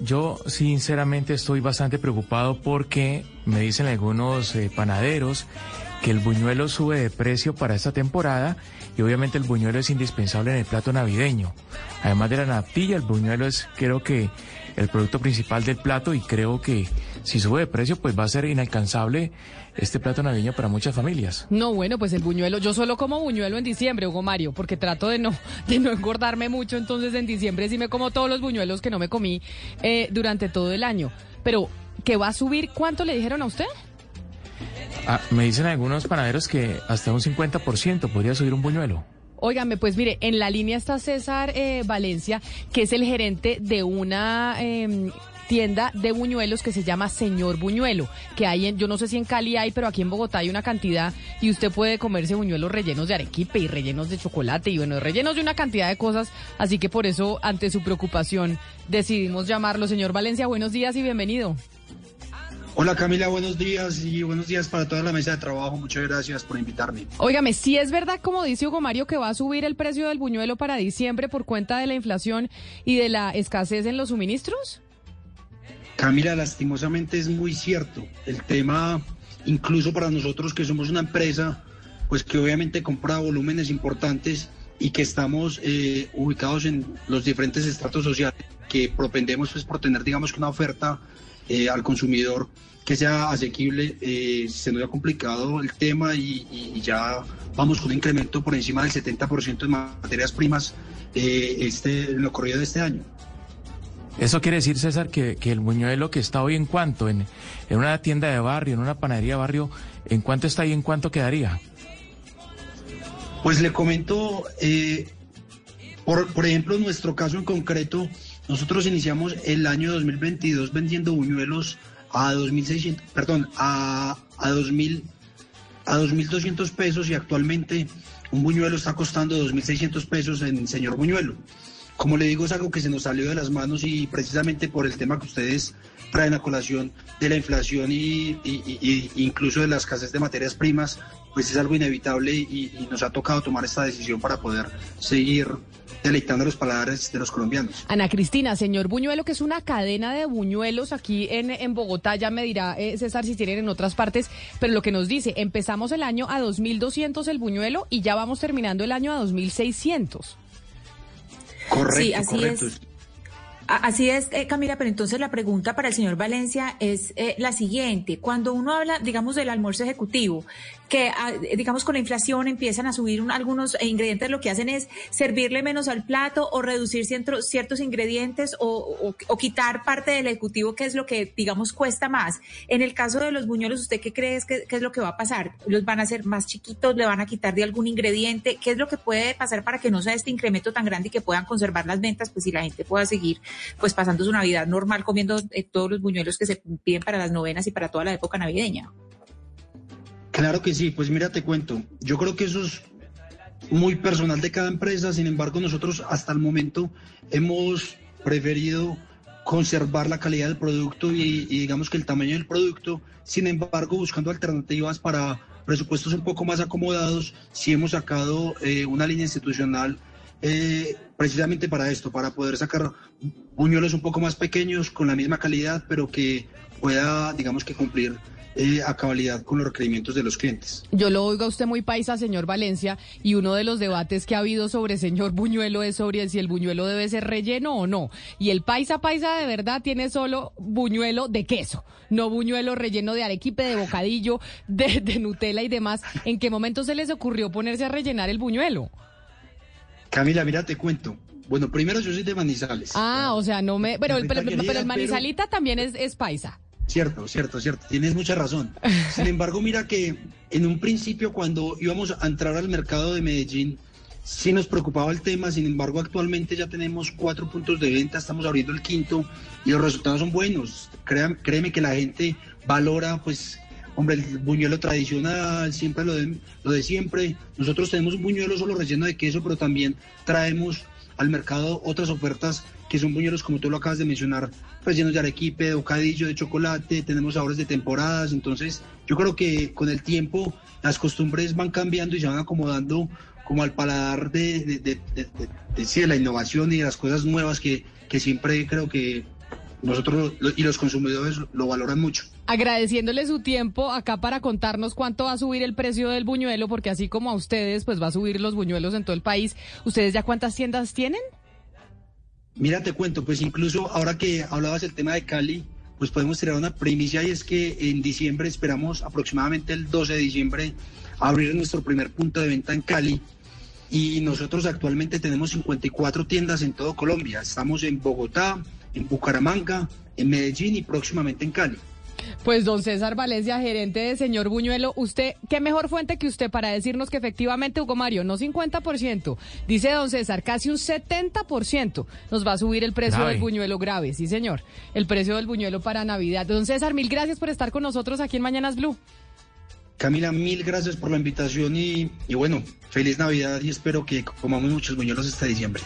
Yo sinceramente estoy bastante preocupado porque me dicen algunos eh, panaderos que el buñuelo sube de precio para esta temporada y obviamente el buñuelo es indispensable en el plato navideño. Además de la natilla, el buñuelo es creo que el producto principal del plato y creo que si sube de precio pues va a ser inalcanzable este plato navideño para muchas familias. No, bueno, pues el buñuelo, yo solo como buñuelo en diciembre, Hugo Mario, porque trato de no, de no engordarme mucho, entonces en diciembre sí me como todos los buñuelos que no me comí eh, durante todo el año. Pero, ¿qué va a subir? ¿Cuánto le dijeron a usted? Ah, me dicen algunos panaderos que hasta un 50% podría subir un buñuelo. Óigame, pues mire, en la línea está César eh, Valencia, que es el gerente de una eh, tienda de buñuelos que se llama Señor Buñuelo, que hay en, yo no sé si en Cali hay, pero aquí en Bogotá hay una cantidad y usted puede comerse buñuelos rellenos de arequipe y rellenos de chocolate y bueno, rellenos de una cantidad de cosas, así que por eso, ante su preocupación, decidimos llamarlo. Señor Valencia, buenos días y bienvenido. Hola Camila, buenos días y buenos días para toda la mesa de trabajo. Muchas gracias por invitarme. Óigame, si es verdad, como dice Hugo Mario, que va a subir el precio del buñuelo para diciembre por cuenta de la inflación y de la escasez en los suministros. Camila, lastimosamente es muy cierto. El tema, incluso para nosotros que somos una empresa, pues que obviamente compra volúmenes importantes y que estamos eh, ubicados en los diferentes estratos sociales, que propendemos pues por tener, digamos, que una oferta eh, al consumidor que sea asequible, eh, se nos ha complicado el tema y, y, ya vamos con un incremento por encima del 70% en materias primas eh, este, en lo corrido de este año. Eso quiere decir, César, que, que, el buñuelo que está hoy en cuánto, en, en una tienda de barrio, en una panadería de barrio, ¿en cuánto está y en cuánto quedaría? Pues le comento, eh, por, por ejemplo, en nuestro caso en concreto, nosotros iniciamos el año 2022 vendiendo buñuelos a 2.600, perdón, a, a 2.000, a 2.200 pesos y actualmente un buñuelo está costando 2.600 pesos en señor buñuelo. Como le digo, es algo que se nos salió de las manos y precisamente por el tema que ustedes traen a colación de la inflación y, y, incluso de la escasez de materias primas, pues es algo inevitable y, y, nos ha tocado tomar esta decisión para poder seguir deleitando los paladares de los colombianos. Ana Cristina, señor Buñuelo, que es una cadena de buñuelos aquí en, en Bogotá, ya me dirá eh, César si tienen en otras partes, pero lo que nos dice, empezamos el año a 2.200 el buñuelo y ya vamos terminando el año a 2.600. Correcto, sí, así correcto. es. Así es, eh, Camila, pero entonces la pregunta para el señor Valencia es eh, la siguiente. Cuando uno habla, digamos, del almuerzo ejecutivo, que, ah, digamos, con la inflación empiezan a subir un, algunos ingredientes, lo que hacen es servirle menos al plato o reducir ciertos, ciertos ingredientes o, o, o, quitar parte del ejecutivo, que es lo que, digamos, cuesta más. En el caso de los buñuelos, ¿usted qué cree que, que es lo que va a pasar? ¿Los van a hacer más chiquitos? ¿Le van a quitar de algún ingrediente? ¿Qué es lo que puede pasar para que no sea este incremento tan grande y que puedan conservar las ventas? Pues si la gente pueda seguir pues pasando su Navidad normal comiendo eh, todos los buñuelos que se piden para las novenas y para toda la época navideña. Claro que sí, pues mira, te cuento. Yo creo que eso es muy personal de cada empresa, sin embargo nosotros hasta el momento hemos preferido conservar la calidad del producto y, digamos que el tamaño del producto, sin embargo buscando alternativas para presupuestos un poco más acomodados, sí hemos sacado eh, una línea institucional eh, precisamente para esto, para poder sacar buñuelos un poco más pequeños, con la misma calidad, pero que pueda, digamos que cumplir eh, a cabalidad con los requerimientos de los clientes. Yo lo oigo a usted muy paisa, señor Valencia, y uno de los debates que ha habido sobre señor Buñuelo es sobre si el buñuelo debe ser relleno o no. Y el paisa paisa de verdad tiene solo buñuelo de queso, no buñuelo relleno de arequipe, de bocadillo, de, de Nutella y demás. ¿En qué momento se les ocurrió ponerse a rellenar el buñuelo? Camila, mira, te cuento. Bueno, primero yo soy de Manizales. Ah, o sea, no me... Pero, pero, pero, pero el Manizalita también es, es paisa. Cierto, cierto, cierto. Tienes mucha razón. Sin embargo, mira que en un principio cuando íbamos a entrar al mercado de Medellín, sí nos preocupaba el tema, sin embargo actualmente ya tenemos cuatro puntos de venta, estamos abriendo el quinto y los resultados son buenos. créeme que la gente valora pues Hombre, el buñuelo tradicional, siempre lo de, lo de siempre. Nosotros tenemos un buñuelo solo relleno de queso, pero también traemos al mercado otras ofertas que son buñuelos, como tú lo acabas de mencionar, rellenos de arequipe, de bocadillo, de chocolate, tenemos sabores de temporadas. Entonces, yo creo que con el tiempo las costumbres van cambiando y se van acomodando como al paladar de, de, de, la innovación y de las cosas nuevas que, que siempre creo que nosotros y los consumidores lo valoran mucho. Agradeciéndole su tiempo acá para contarnos cuánto va a subir el precio del buñuelo, porque así como a ustedes, pues va a subir los buñuelos en todo el país. ¿Ustedes ya cuántas tiendas tienen? Mira, te cuento, pues incluso ahora que hablabas del tema de Cali, pues podemos tirar una primicia y es que en diciembre esperamos aproximadamente el 12 de diciembre abrir nuestro primer punto de venta en Cali. Y nosotros actualmente tenemos 54 tiendas en todo Colombia. Estamos en Bogotá, en Bucaramanga, en Medellín y próximamente en Cali. Pues don César Valencia, gerente de Señor Buñuelo, usted, ¿qué mejor fuente que usted para decirnos que efectivamente, Hugo Mario, no 50%, dice don César, casi un 70% nos va a subir el precio del buñuelo grave, sí señor, el precio del buñuelo para Navidad. Don César, mil gracias por estar con nosotros aquí en Mañanas Blue. Camila, mil gracias por la invitación y, y bueno, feliz Navidad y espero que comamos muchos buñuelos este diciembre.